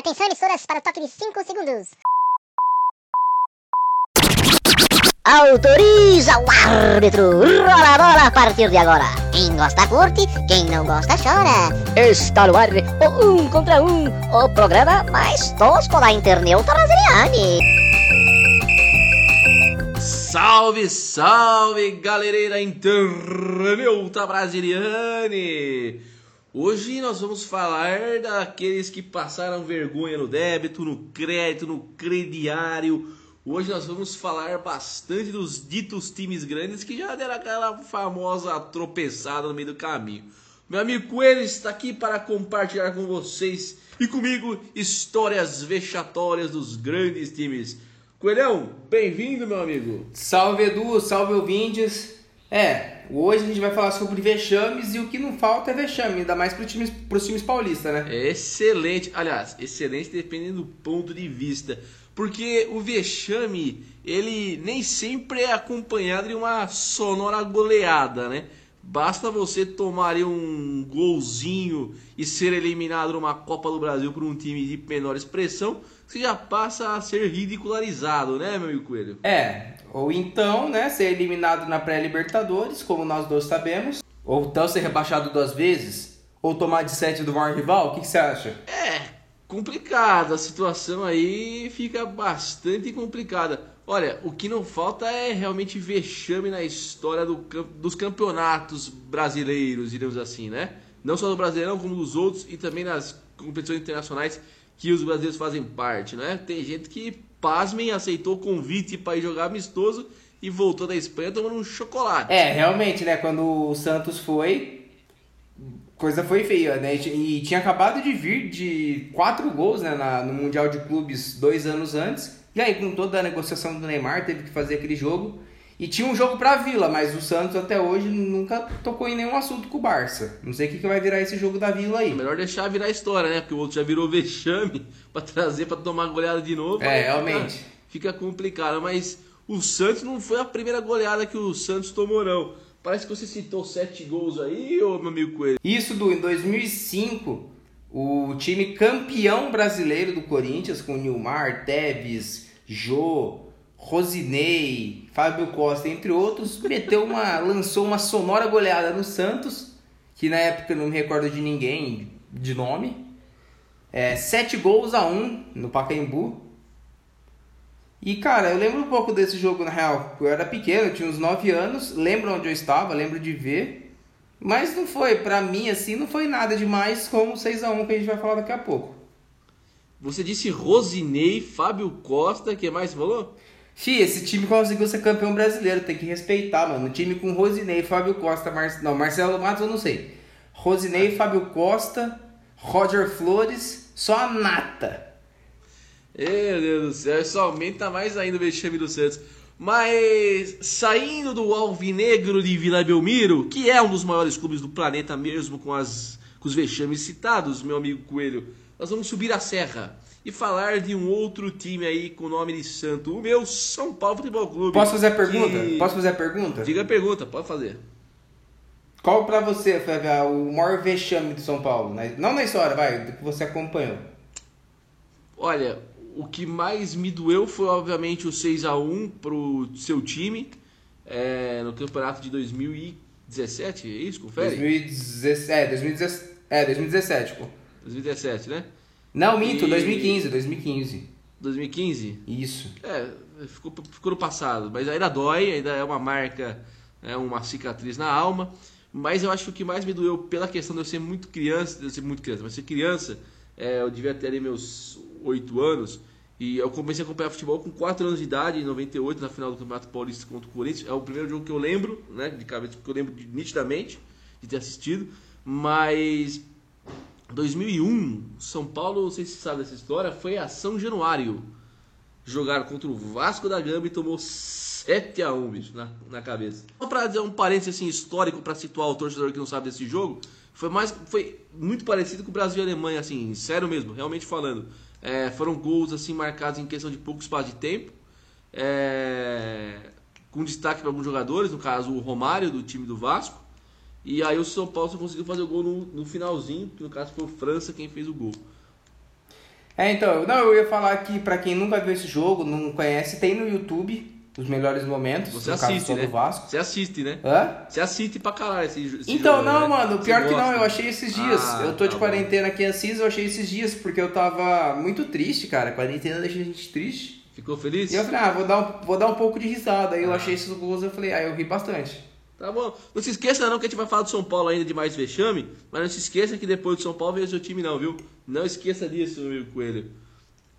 Atenção, emissoras, para o toque de 5 segundos. Autoriza o árbitro. Rola a bola a partir de agora. Quem gosta curte, quem não gosta chora. Está no ar o um contra um, o programa mais tosco da internet brasiliana. Salve, salve, galereira internauta brasiliane! Hoje nós vamos falar daqueles que passaram vergonha no débito, no crédito, no crediário. Hoje nós vamos falar bastante dos ditos times grandes que já deram aquela famosa tropeçada no meio do caminho. Meu amigo Coelho está aqui para compartilhar com vocês e comigo histórias vexatórias dos grandes times. Coelhão, bem-vindo, meu amigo. Salve Edu, salve ouvintes. É, hoje a gente vai falar sobre vexames e o que não falta é vexame, ainda mais para os times, pros times paulistas, né? Excelente, aliás, excelente dependendo do ponto de vista. Porque o vexame, ele nem sempre é acompanhado de uma sonora goleada, né? Basta você tomar um golzinho e ser eliminado numa Copa do Brasil por um time de menor expressão, você já passa a ser ridicularizado, né, meu amigo Coelho? É, ou então, né, ser eliminado na pré-Libertadores, como nós dois sabemos, ou então ser rebaixado duas vezes, ou tomar de sete do maior rival, o que, que você acha? É, complicado, a situação aí fica bastante complicada. Olha, o que não falta é realmente vexame na história do, dos campeonatos brasileiros, diremos assim, né? Não só do Brasileirão, como dos outros e também nas competições internacionais que os brasileiros fazem parte, né? Tem gente que, pasmem, aceitou o convite para ir jogar amistoso e voltou da Espanha tomando um chocolate. É, realmente, né? Quando o Santos foi, coisa foi feia, né? E tinha acabado de vir de quatro gols né, na, no Mundial de Clubes dois anos antes. E aí, com toda a negociação do Neymar, teve que fazer aquele jogo. E tinha um jogo pra Vila, mas o Santos até hoje nunca tocou em nenhum assunto com o Barça. Não sei o que, que vai virar esse jogo da Vila aí. Melhor deixar virar a história, né? Porque o outro já virou vexame pra trazer pra tomar goleada de novo. É, realmente. Fica, fica complicado, mas o Santos não foi a primeira goleada que o Santos tomou, não. Parece que você citou sete gols aí, ô meu amigo Coelho. Isso, do em 2005, o time campeão brasileiro do Corinthians, com Nilmar, Teves, Jô, Rosinei, Fábio Costa, entre outros, meteu uma, lançou uma sonora goleada no Santos, que na época não me recordo de ninguém de nome. É, sete gols a um no Pacaembu. E cara, eu lembro um pouco desse jogo na real. Eu era pequeno, eu tinha uns 9 anos, lembro onde eu estava, lembro de ver. Mas não foi, pra mim assim, não foi nada demais como o 6 a 1 que a gente vai falar daqui a pouco. Você disse Rosinei, Fábio Costa, que mais falou? Fih, esse time conseguiu ser campeão brasileiro, tem que respeitar, mano. O time com Rosinei, Fábio Costa, Mar... não, Marcelo Matos eu não sei. Rosinei, Fábio Costa, Roger Flores, só a nata. Meu Deus do céu, isso aumenta mais ainda o vexame do Santos. Mas saindo do Alvinegro de Vila Belmiro, que é um dos maiores clubes do planeta mesmo com, as, com os vexames citados, meu amigo Coelho, nós vamos subir a serra e falar de um outro time aí com o nome de santo, o meu São Paulo Futebol Clube. Posso fazer a pergunta? Que... Posso fazer a pergunta? Diga a pergunta, pode fazer. Qual pra você, Flávia, o maior vexame do São Paulo? Não na história, vai, do que você acompanhou. Olha, o que mais me doeu foi obviamente o 6 a 1 pro seu time é, no campeonato de 2017, é isso? Confere? 2017, é, 2017, é, 2017, pô. 2017, né? Não, minto, e... 2015, 2015. 2015? Isso. É, ficou, ficou no passado, mas ainda dói, ainda é uma marca, é uma cicatriz na alma. Mas eu acho que o que mais me doeu pela questão de eu ser muito criança, de eu ser muito criança, mas ser criança, é, eu devia ter ali meus 8 anos, e eu comecei a acompanhar futebol com 4 anos de idade, em 98, na final do Campeonato Paulista contra o Corinthians. É o primeiro jogo que eu lembro, né, de cabeça, que eu lembro de, nitidamente de ter assistido. Mas 2001, São Paulo, não sei se sabe dessa história, foi a São Januário. Jogaram contra o Vasco da Gama e tomou 7 a 1 bicho, na, na cabeça. Só pra dizer um parênteses assim, histórico para situar o torcedor que não sabe desse jogo, foi, mais, foi muito parecido com o Brasil e Alemanha, assim, sério mesmo, realmente falando. É, foram gols assim marcados em questão de pouco espaço de tempo. É, com destaque para alguns jogadores, no caso o Romário do time do Vasco. E aí o São Paulo só conseguiu fazer o gol no, no finalzinho, que no caso foi o França quem fez o gol. É, então, não, eu ia falar que pra quem nunca viu esse jogo, não conhece, tem no YouTube os melhores momentos. Você assiste, né? Você assiste, né? Hã? Você assiste pra caralho esse, esse Então, jogo, não, né? mano, Você pior que não, gosta. eu achei esses dias. Ah, eu tô de tá quarentena aqui em Assis, eu achei esses dias, porque eu tava muito triste, cara. Quarentena deixa a gente triste. Ficou feliz? E eu falei, ah, vou dar um, vou dar um pouco de risada. Ah. Aí eu achei esses gols, eu falei, ah, eu ri bastante. Tá bom. Não se esqueça não que a gente vai falar do São Paulo ainda de mais vexame, mas não se esqueça que depois do São Paulo vem o seu time não, viu? Não esqueça disso, meu Coelho.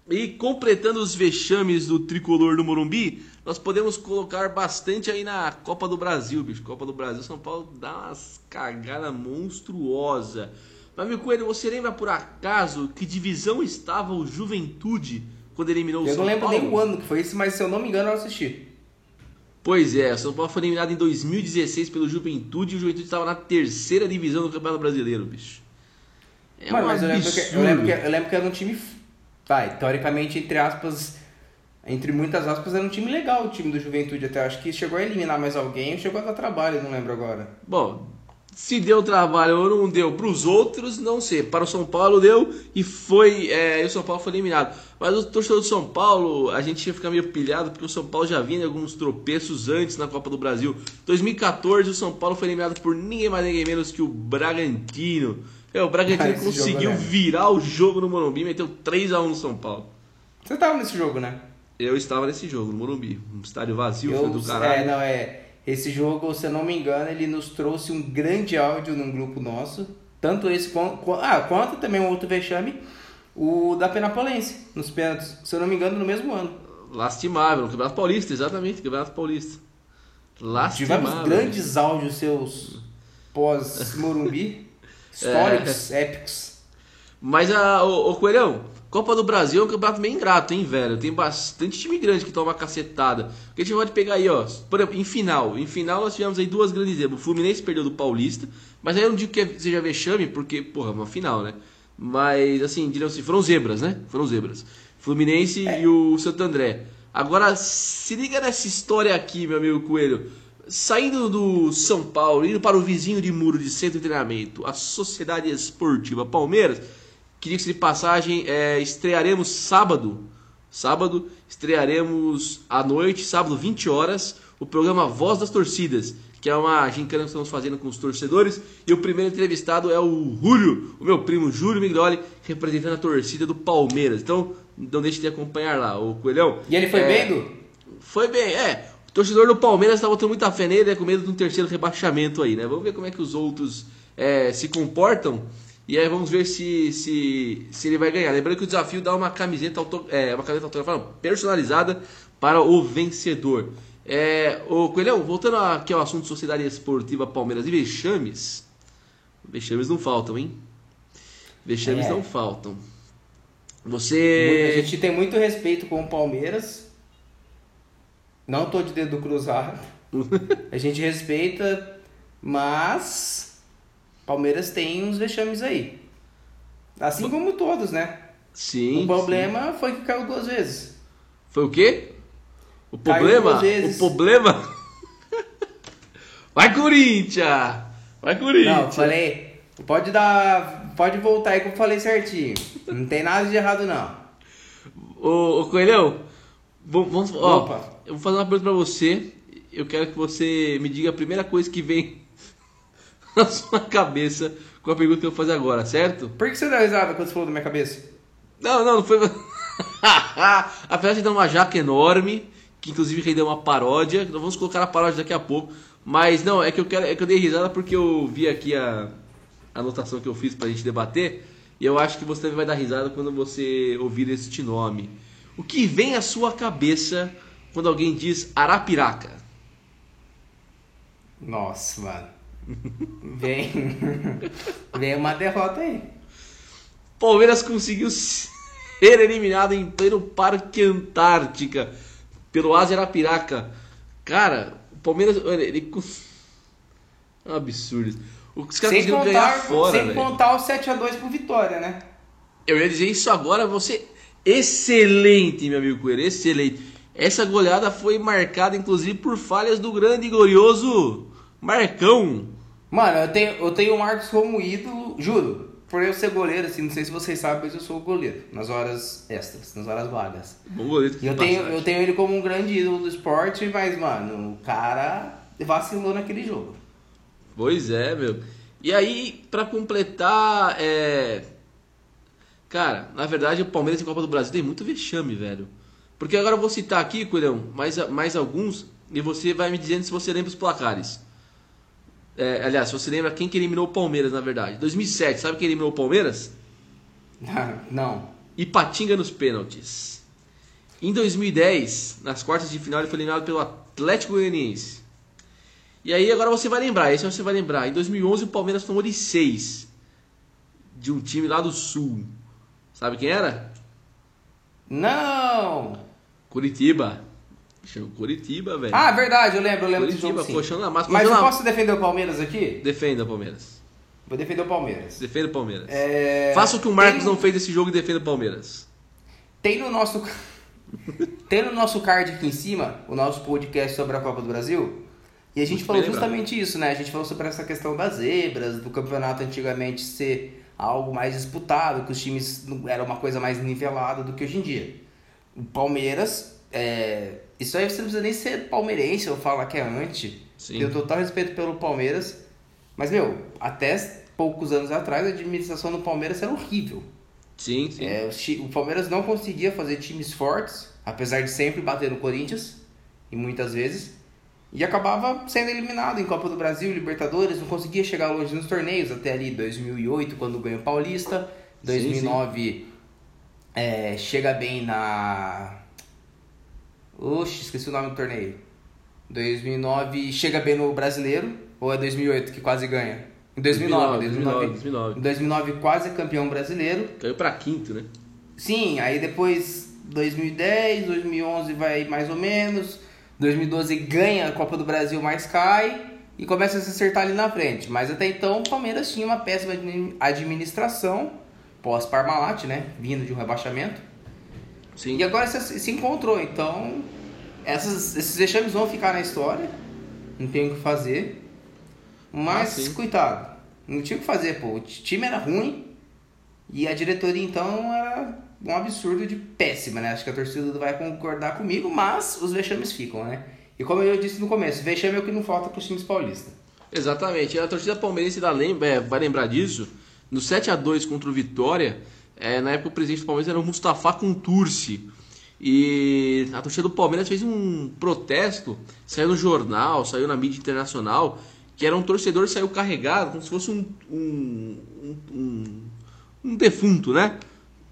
E completando os vexames do tricolor do Morumbi, nós podemos colocar bastante aí na Copa do Brasil, bicho. Copa do Brasil, São Paulo dá umas cagadas monstruosa. Mas, meu Coelho, você lembra por acaso que divisão estava o Juventude quando eliminou o Eu São não lembro Paulo? nem o ano que foi isso, mas se eu não me engano, eu assisti. Pois é, o São Paulo foi eliminado em 2016 pelo Juventude e o Juventude estava na terceira divisão do Campeonato Brasileiro, bicho. É Mano, um mas eu lembro, que, eu, lembro que, eu lembro que era um time. Vai, teoricamente, entre aspas. Entre muitas aspas, era um time legal o time do Juventude até. Acho que chegou a eliminar mais alguém ou chegou a dar trabalho, não lembro agora. Bom, se deu trabalho ou não deu para os outros, não sei. Para o São Paulo deu e foi. É, e o São Paulo foi eliminado. Mas o torcedor do São Paulo, a gente ia ficar meio pilhado porque o São Paulo já vinha alguns tropeços antes na Copa do Brasil. 2014, o São Paulo foi eliminado por ninguém mais ninguém menos que o Bragantino. É, o Bragantino Ah, esse jogo conseguiu lembro. virar o jogo no Morumbi e meteu 3x1 no São Paulo. Você tava nesse jogo, né? Eu estava nesse jogo, no Morumbi. Um estádio vazio, foi Eu, do caralho. é, não, é. Esse jogo, se eu não me engano, ele nos trouxe um grande áudio num grupo nosso. Tanto esse quanto. Ah, quanto também um outro vexame, o da Penapolense, nos pênaltis. Se eu não me engano, no mesmo ano. Lastimável, no Campeonato Paulista, exatamente, Campeonato Paulista. Lastimável. Tivemos grandes áudios seus pós-Morumbi. Históricos, É. épicos. Mas, a, o, Coelhão, Copa do Brasil é um campeonato meio ingrato, hein, velho? Tem bastante time grande que toma cacetada. Porque a gente pode pegar aí, ó, por exemplo, em final. Em final nós tivemos aí duas grandes zebras. O Fluminense perdeu do Paulista, mas aí eu não digo que seja vexame, porque, porra, é uma final, né? Mas, assim, dirão assim, foram zebras, né? Foram zebras. Fluminense e o Santo André. Agora, se liga nessa história aqui, meu amigo Coelho. Saindo do São Paulo, indo para o vizinho de muro de centro de treinamento, a Sociedade Esportiva Palmeiras, que diga de passagem, é, estrearemos sábado. Sábado, estrearemos à noite, sábado, 20 horas, o programa Voz das Torcidas, que é uma gincana que estamos fazendo com os torcedores. E o primeiro entrevistado é o Júlio, o meu primo Júlio Migroli, representando a torcida do Palmeiras. Então, não deixe de acompanhar lá, o Coelhão. E ele foi É, bem, Du? foi bem, é. O torcedor do Palmeiras tá botando muita fé nele, é com medo de um terceiro rebaixamento aí, né? Vamos ver como é que os outros é, se comportam. E aí vamos ver se, se, se ele vai ganhar. Lembrando que o desafio dá uma camiseta, auto, é, uma camiseta autografada, personalizada para o vencedor. É, ô Coelhão, voltando aqui ao assunto Sociedade Esportiva Palmeiras e vexames. Vexames não faltam, hein? Vexames É. não faltam. A Você. gente tem muito respeito com o Palmeiras. Não tô de dedo cruzado. A gente respeita, mas Palmeiras tem uns vexames aí. Assim como todos, né? Sim. o problema foi que caiu duas vezes. sim. Foi o quê? O problema? O problema? Vai, Corinthians! Vai, Não, Corinthians! falei. Pode dar. Pode voltar aí que eu falei certinho. Não tem nada de errado, não. Ô, ô Coelhão, vamos, vamos- ó, Opa. eu vou fazer uma pergunta pra você. Eu quero que você me diga a primeira coisa que vem na sua cabeça com a pergunta que eu vou fazer agora, certo? Por que você deu risada quando você falou da minha cabeça? Não, não, não foi. Apesar de dar uma jaca enorme, que inclusive rendeu uma paródia, nós vamos colocar a paródia daqui a pouco. Mas não, é que eu quero, é que eu dei risada porque eu vi aqui a, a anotação que eu fiz pra gente debater. E eu acho que você também vai dar risada quando você ouvir este nome. O que vem à sua cabeça quando alguém diz Arapiraca? Nossa, mano. Vem. Vem uma derrota aí. Palmeiras conseguiu ser eliminado em pleno Parque Antártica pelo Asa Arapiraca. Cara, o Palmeiras. olha, Ele. É um absurdo. Os caras Sem conseguiram ganhar contar, fora, sem contar o 7x2 pro Vitória, né? Eu ia dizer isso agora, você. Excelente, meu amigo Coelho, excelente. Essa goleada foi marcada, inclusive, por falhas do grande e glorioso Marcão. Mano, eu tenho, eu tenho o Marcos como ídolo, juro. por eu ser goleiro, assim, não sei se vocês sabem, mas eu sou goleiro. Nas horas extras, nas horas vagas. Bom goleiro. E eu tenho, eu tenho ele como um grande ídolo do esporte, mas, mano, o cara vacilou naquele jogo. Pois é, meu. E aí, pra completar, é. Cara, na verdade, o Palmeiras em Copa do Brasil tem muito vexame, velho. Porque agora eu vou citar aqui, Coelhão, mais, mais alguns, e você vai me dizendo se você lembra os placares. É, aliás, se você lembra quem que eliminou o Palmeiras, na verdade. 2007, sabe quem eliminou o Palmeiras? Não. Ipatinga nos pênaltis. Em 2010, nas quartas de final, ele foi eliminado pelo Atlético Goianiense. E aí agora você vai lembrar, esse você vai lembrar. Em 2011 o Palmeiras tomou de 6 de um time lá do Sul. Sabe quem era? Não! Curitiba. Chama Curitiba, velho. Ah, verdade, eu lembro, eu lembro desse Curitiba, jogo sim. colchão na massa. Mas eu na- posso defender o Palmeiras aqui? Defenda o Palmeiras. Vou defender o Palmeiras. Defenda o Palmeiras. É, Faça o que o Marcos tem- não fez desse jogo e defenda o Palmeiras. Tem no nosso tem no nosso card aqui em cima o nosso podcast sobre a Copa do Brasil. E a gente Muito falou justamente isso, né? A gente falou sobre essa questão das zebras, do campeonato antigamente ser algo mais disputado, que os times era uma coisa mais nivelada do que hoje em dia. O Palmeiras, é... isso aí você não precisa nem ser palmeirense ou falar que é anti. Sim. Tenho total respeito pelo Palmeiras. Mas, meu, até poucos anos atrás a administração do Palmeiras era horrível. Sim, sim. É, o Palmeiras não conseguia fazer times fortes, apesar de sempre bater no Corinthians, e muitas vezes, e acabava sendo eliminado em Copa do Brasil, Libertadores, não conseguia chegar longe nos torneios, até ali 2008, quando ganhou o Paulista, 2009 é, chega bem na... Oxe, esqueci o nome do torneio. 2009 chega bem no Brasileiro, ou é 2008 que quase ganha? Em 2009, 2009, 2009. Em 2009 quase é campeão brasileiro. Caiu pra quinto, né? Sim, aí depois 2010, 2011 vai mais ou menos, 2012 ganha a Copa do Brasil, mas cai e começa a se acertar ali na frente. Mas até então o Palmeiras tinha uma péssima admi- administração, pós Parmalat, né, vindo de um rebaixamento. Sim. E agora se, se encontrou, então essas, esses vexames vão ficar na história, não tem o que fazer. Mas, Ah, sim. coitado, não tinha o que fazer, pô. O time era ruim e a diretoria, então, era um absurdo de péssima, né? Acho que a torcida vai concordar comigo, mas os vexames ficam, né? E como eu disse no começo, vexame é o que não falta para os times paulistas. Exatamente. A torcida palmeirense lembra, é, vai lembrar disso. No 7 a 2 contra o Vitória, é, na época o presidente do Palmeiras era o Mustafa Contursi. E a torcida do Palmeiras fez um protesto, saiu no jornal, saiu na mídia internacional, que era um torcedor que saiu carregado, como se fosse um, um, um, um, defunto, né?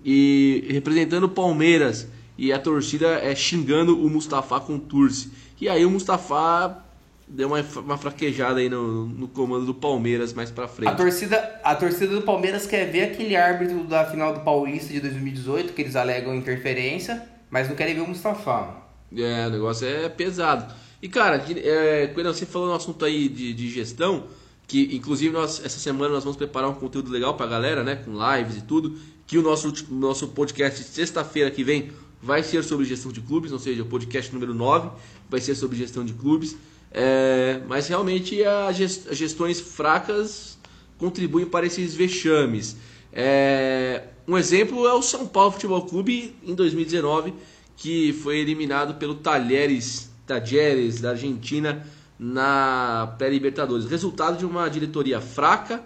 E representando o Palmeiras. E a torcida é, xingando o Mustafa Contursi. E aí o Mustafa deu uma, uma fraquejada aí no, no comando do Palmeiras mais pra frente. A torcida, a torcida do Palmeiras quer ver aquele árbitro da final do Paulista de 2018, que eles alegam interferência, mas não querem ver o Mustafa. É, o negócio é pesado. E cara, é, Coelho, você falou no assunto aí de, de gestão, que inclusive nós, essa semana nós vamos preparar um conteúdo legal pra galera, né? Com lives e tudo. Que o nosso, nosso podcast sexta-feira que vem vai ser sobre gestão de clubes, ou seja, o podcast número 9 vai ser sobre gestão de clubes. É, mas realmente as gestões fracas contribuem para esses vexames. É, um exemplo é o São Paulo Futebol Clube em 2019, que foi eliminado pelo Talheres, Talheres da Argentina na pré-Libertadores. Resultado de uma diretoria fraca,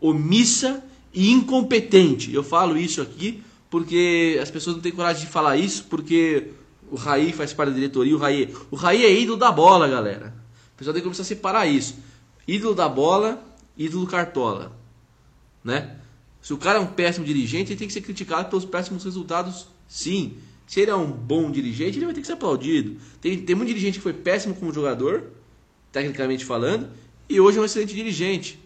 omissa e incompetente. Eu falo isso aqui porque as pessoas não têm coragem de falar isso, porque o Raí faz parte da diretoria, o Raí, o Raí é ídolo da bola, galera. Pessoal tem que começar a separar isso. Ídolo da bola, ídolo cartola, né? Se o cara é um péssimo dirigente, ele tem que ser criticado pelos péssimos resultados, sim. Se ele é um bom dirigente, ele vai ter que ser aplaudido. Tem, tem muito dirigente que foi péssimo como jogador, tecnicamente falando, e hoje é um excelente dirigente.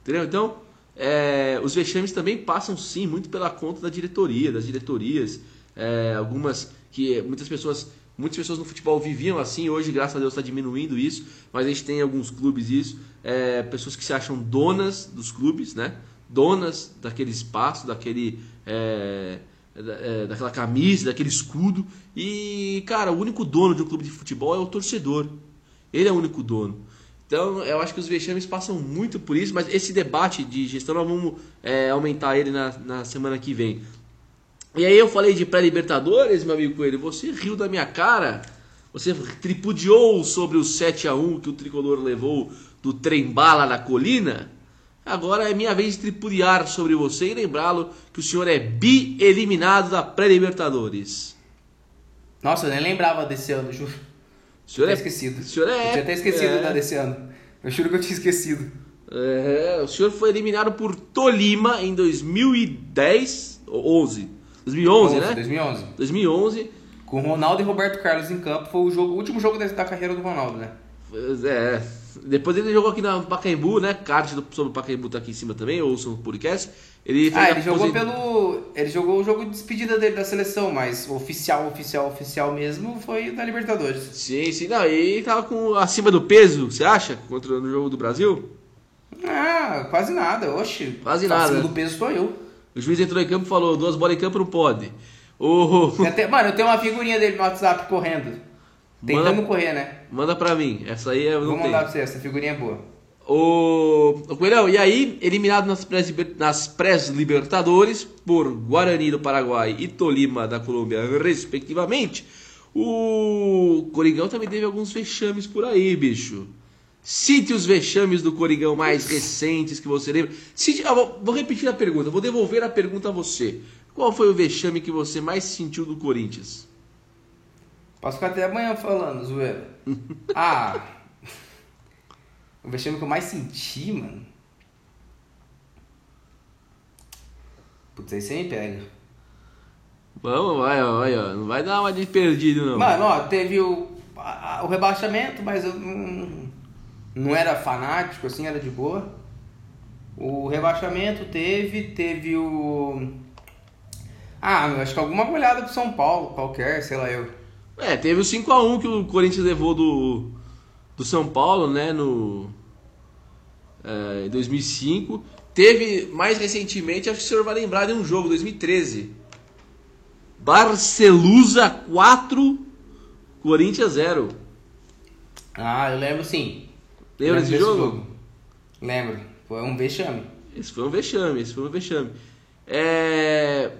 Entendeu? Então, é, os vexames também passam sim muito pela conta da diretoria, das diretorias. É, algumas que muitas pessoas, muitas pessoas no futebol viviam assim, hoje graças a Deus está diminuindo isso, mas a gente tem em alguns clubes isso, é, pessoas que se acham donas dos clubes, né? Donas daquele espaço, daquele é, é, daquela camisa, daquele escudo. E, cara, o único dono de um clube de futebol é o torcedor. Ele é o único dono. Então, eu acho que os vexames passam muito por isso, mas esse debate de gestão nós vamos é, aumentar ele na, na semana que vem. E aí eu falei de pré-libertadores, meu amigo Coelho, você riu da minha cara, você tripudiou sobre o 7 a 1 que o tricolor levou do trem-bala na colina. Agora é minha vez de tripudiar sobre você e lembrá-lo que o senhor é bi-eliminado da pré-libertadores. Nossa, eu nem lembrava desse ano, juro. O senhor é esquecido. O senhor é Eu tinha até esquecido é, da desse ano. Eu juro que eu tinha esquecido. é, o senhor foi eliminado por Tolima em 2010, ou 11, 2011, né? 2011. 2011. Com Ronaldo e Roberto Carlos em campo, foi o, jogo, o último jogo da, carreira do Ronaldo, né? É, depois ele jogou aqui na Pacaembu, né? Card sobre o Pacaembu tá aqui em cima também, ouçam o podcast. Ele Ah, ele jogou pelo. Ele jogou o jogo de despedida dele da seleção, mas oficial, oficial, oficial mesmo foi da Libertadores. Sim, sim, não, e tava com acima do peso, você acha? Contra no jogo do Brasil? Ah, quase nada, oxe. Quase nada. Acima do peso sou eu. O juiz entrou em campo e falou: duas bolas em campo não pode. O... Tem até- mano, eu tenho uma figurinha dele no WhatsApp correndo. Tentando Manda- correr, né? Manda pra mim, essa aí eu Vou não mandar tenho. pra você, essa figurinha é boa. O, o Coelhão, e aí, eliminado nas pré- nas pré-libertadores por Guarani do Paraguai e Tolima da Colômbia, respectivamente, o Coringão também teve alguns vexames por aí, bicho. Cite os vexames do Coringão mais recentes que você lembra. Cite, ah, vou, vou repetir a pergunta, vou devolver a pergunta a você. Qual foi o vexame que você mais sentiu do Corinthians? Posso ficar até amanhã falando, zoeira. ah. O vexame que eu mais senti, mano. Putz, aí você me pega. Vamos, vai, vai, ó. Não vai dar uma de perdido, não. Mano, ó, teve o, a- o rebaixamento, mas eu não, não era fanático, assim, era de boa. O rebaixamento teve, teve o. Ah, acho que alguma goleada pro São Paulo, qualquer, sei lá eu. É, teve o 5x1 que o Corinthians levou do, do São Paulo, né, no é, em 2005. Teve, mais recentemente, acho que o senhor vai lembrar de um jogo, 2013. Barcelusa 4, Corinthians 0. Ah, eu lembro sim. Lembra desse desse jogo? Lembro. Foi um vexame. Esse foi um vexame, esse foi um vexame. É...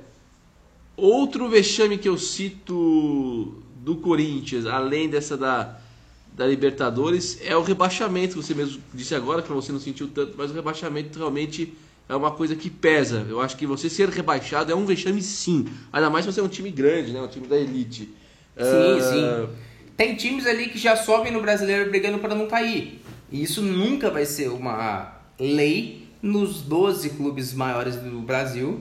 Outro vexame que eu cito do Corinthians, além dessa da, da Libertadores, é o rebaixamento. Você mesmo disse agora que você não sentiu tanto, mas o rebaixamento realmente é uma coisa que pesa. Eu acho que você ser rebaixado é um vexame sim. Ainda mais se você é um time grande, né? Um time da elite. Sim, Ah, sim. Tem times ali que já sobem no brasileiro brigando para não cair. E isso nunca vai ser uma lei nos 12 clubes maiores do Brasil.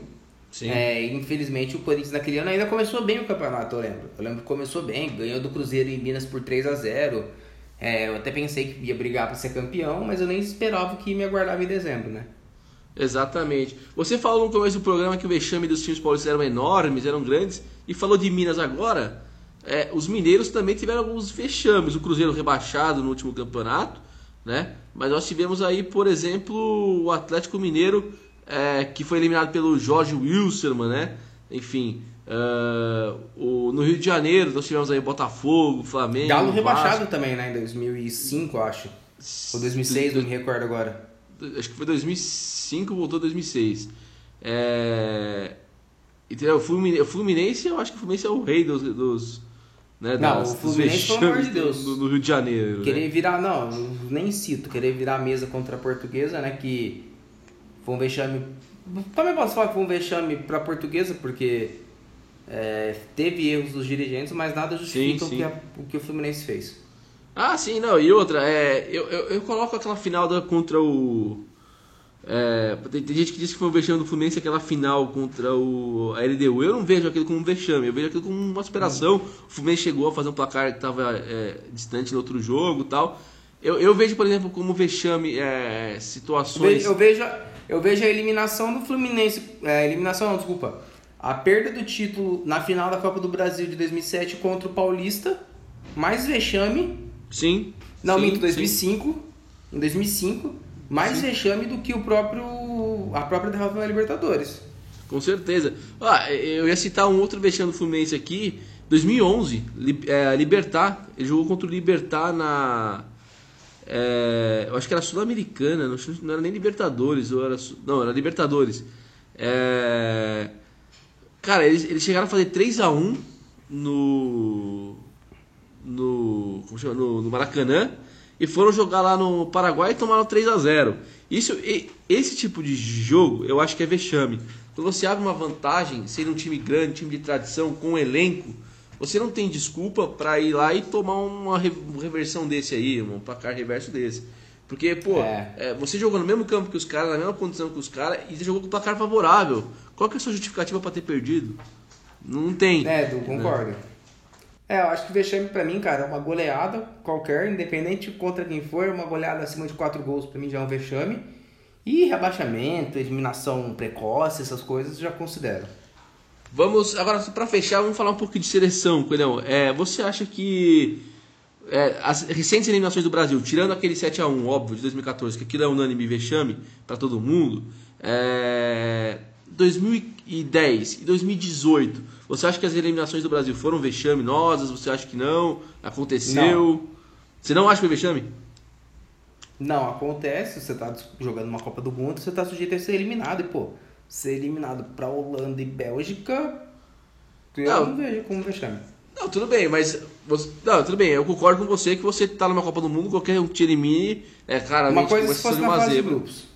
Sim. É, infelizmente o Corinthians naquele ano ainda começou bem o campeonato, eu lembro. Eu lembro que começou bem, ganhou do Cruzeiro em Minas por 3 a 0 É, Eu até pensei que ia brigar para ser campeão, mas eu nem esperava que me aguardava em dezembro, né? Exatamente. Você falou no começo do programa que o vexame dos times paulistas eram enormes, eram grandes, e falou de Minas agora. É, os mineiros também tiveram alguns vexames. O Cruzeiro rebaixado no último campeonato, né? Mas nós tivemos aí, por exemplo, o Atlético Mineiro, é, que foi eliminado pelo Jorge Wilstermann, né? Enfim, é, o, no Rio de Janeiro nós tivemos aí Botafogo, Flamengo, Galo Vasco. rebaixado também, né? Em 2005, eu acho. Ou 2006, não me recordo agora. acho que foi 2005, voltou 2006. É... Entendeu? O Fluminense, o Fluminense, eu acho que o Fluminense é o rei dos. dos né, Não, das- o Fluminense, pelo amor de Deus. Do, do Rio de Janeiro. né? Querer virar, não, nem cito, querer virar a mesa contra a portuguesa, né? Que foi um vexame. Também posso falar que foi um vexame pra portuguesa, porque é, teve erros dos dirigentes, mas nada justifica Sim, o, que sim. a- o que o Fluminense fez. Ah, sim, não. E outra, é, eu, eu, eu coloco aquela final da, contra o. É, tem, tem gente que diz que foi o vexame do Fluminense aquela final contra o a LDU. Eu não vejo aquilo como um vexame, eu vejo aquilo como uma superação. O Fluminense chegou a fazer um placar que estava distante no outro jogo e tal. Eu, eu vejo, por exemplo, como vexame é, Eu situações. vejo, eu vejo, a- eu vejo a eliminação do Fluminense. É, eliminação não, desculpa. A perda do título na final da Copa do Brasil de 2007 contra o Paulista, mais vexame Sim. Não, sim, minto, sim. 2005. Em 2005, mais vexame do que o próprio a própria derrota na Libertadores. Com certeza. Ah, eu ia citar um outro vexame do Fluminense aqui. 2011, Li- é, Libertar. Ele jogou contra o Libertar na. É, eu acho que era Sul-Americana, não, não era nem Libertadores, ou era, não, era Libertadores. É, cara, eles, eles chegaram a fazer 3x1 no, no, como chama? no, no Maracanã e foram jogar lá no Paraguai e tomaram 3 a 0 Isso, Esse tipo de jogo eu acho que é vexame. Quando você abre uma vantagem, sendo um time grande, time de tradição, com um elenco, você não tem desculpa para ir lá e tomar uma reversão desse aí, um placar reverso desse. Porque, pô, é. É, você jogou no mesmo campo que os caras, na mesma condição que os caras, e você jogou com placar favorável. Qual que é a sua justificativa para ter perdido? Não tem. É, eu concordo. É, eu acho que vexame pra mim, cara, é uma goleada qualquer, independente contra quem for, uma goleada acima de 4 gols pra mim já é um vexame. E rebaixamento, eliminação precoce, essas coisas já considero. Vamos, agora para fechar, vamos falar um pouco de seleção, Coelhão. É, você acha que é, as recentes eliminações do Brasil, tirando aquele 7 a 1 óbvio, de 2014, que aquilo é unânime vexame para todo mundo, é, 2010 e 2018, você acha que as eliminações do Brasil foram vexaminosas? Você acha que não? Aconteceu? Não. Você não acha que foi vexame? Não, acontece. Você tá jogando uma Copa do Mundo, você tá sujeito a ser eliminado. E, pô, ser eliminado pra Holanda e Bélgica, eu não, não vejo como vexame. Não, tudo bem, mas. Você, não, tudo bem, eu concordo com você que você tá numa Copa do Mundo, qualquer um te elimine, é claramente uma coisa se fosse na fase de grupos.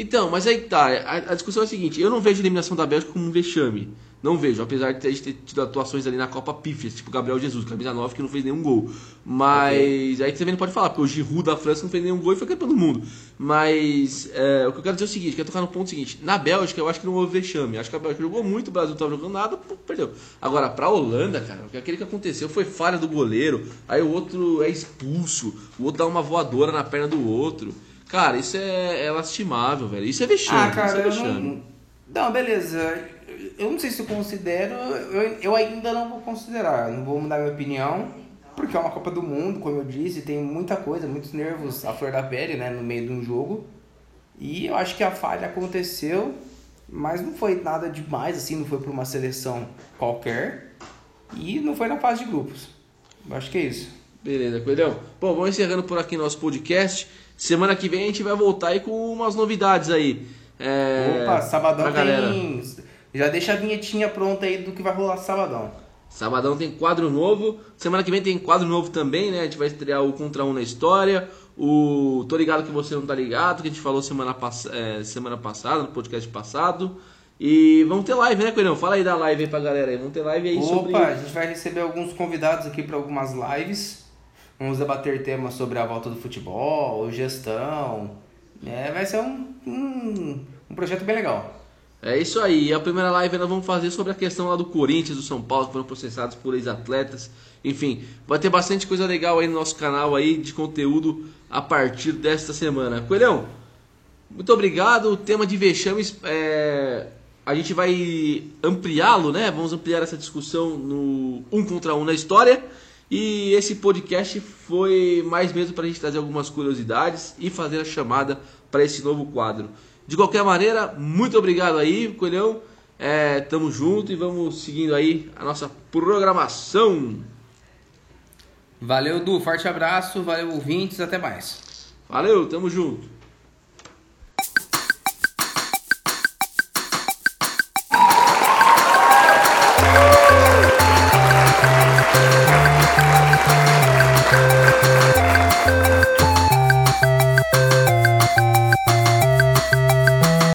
Então, mas aí tá, a, a, discussão é a seguinte, eu não vejo a eliminação da Bélgica como um vexame. Não vejo, apesar de ter, ter tido atuações ali na Copa pífias, tipo Gabriel Jesus, camisa 9, que não fez nenhum gol. Mas okay. aí também não pode falar, porque o Giroud da França não fez nenhum gol e foi campeão do mundo. Mas é, o que eu quero dizer é o seguinte, quero tocar no ponto seguinte. Na Bélgica eu acho que não houve vexame. Acho que a Bélgica jogou muito, o Brasil não estava jogando nada, perdeu. Agora, pra Holanda, cara, aquele que aconteceu foi falha do goleiro, aí o outro é expulso, o outro dá uma voadora na perna do outro. Cara, isso é, é lastimável, velho. Isso é vexame. Ah, cara, é vexame. Não... não, beleza. Eu não sei se eu considero. Eu, eu ainda não vou considerar. Não vou mudar minha opinião. Porque é uma Copa do Mundo, como eu disse, tem muita coisa, muitos nervos à flor da pele, né? No meio de um jogo. E eu acho que a falha aconteceu, mas não foi nada demais, assim, não foi para uma seleção qualquer. E não foi na fase de grupos. Eu acho que é isso. Beleza, Coelhão. Bom, vamos encerrando por aqui nosso podcast. Semana que vem a gente vai voltar aí com umas novidades aí. É, Opa, sabadão tem. Já deixa a vinhetinha pronta aí do que vai rolar sabadão. Sabadão tem quadro novo. Semana que vem tem quadro novo também, né? A gente vai estrear o Contra Um na História. O Tô Ligado Que Você Não Tá Ligado, que a gente falou semana, pass... É, semana passada, no podcast passado. E vamos ter live, né, Coelhão? Fala aí da live aí pra galera aí. Vamos ter live aí Opa, sobre. Opa, a gente vai receber alguns convidados aqui para algumas lives. Vamos debater temas sobre a volta do futebol, gestão. É, vai ser um, um, um projeto bem legal. É isso aí. A primeira live nós vamos fazer sobre a questão lá do Corinthians, do São Paulo, que foram processados por ex-atletas. Enfim, vai ter bastante coisa legal aí no nosso canal aí de conteúdo a partir desta semana. Coelhão, muito obrigado. O tema de vexames, é... a gente vai ampliá-lo, né? Vamos ampliar essa discussão no um contra um na história. E esse podcast foi mais mesmo para a gente trazer algumas curiosidades e fazer a chamada para esse novo quadro. De qualquer maneira, muito obrigado aí, Coelhão. É, tamo junto e vamos seguindo aí a nossa programação. Valeu, Du. Forte abraço. Valeu, ouvintes. Até mais. Valeu, tamo junto.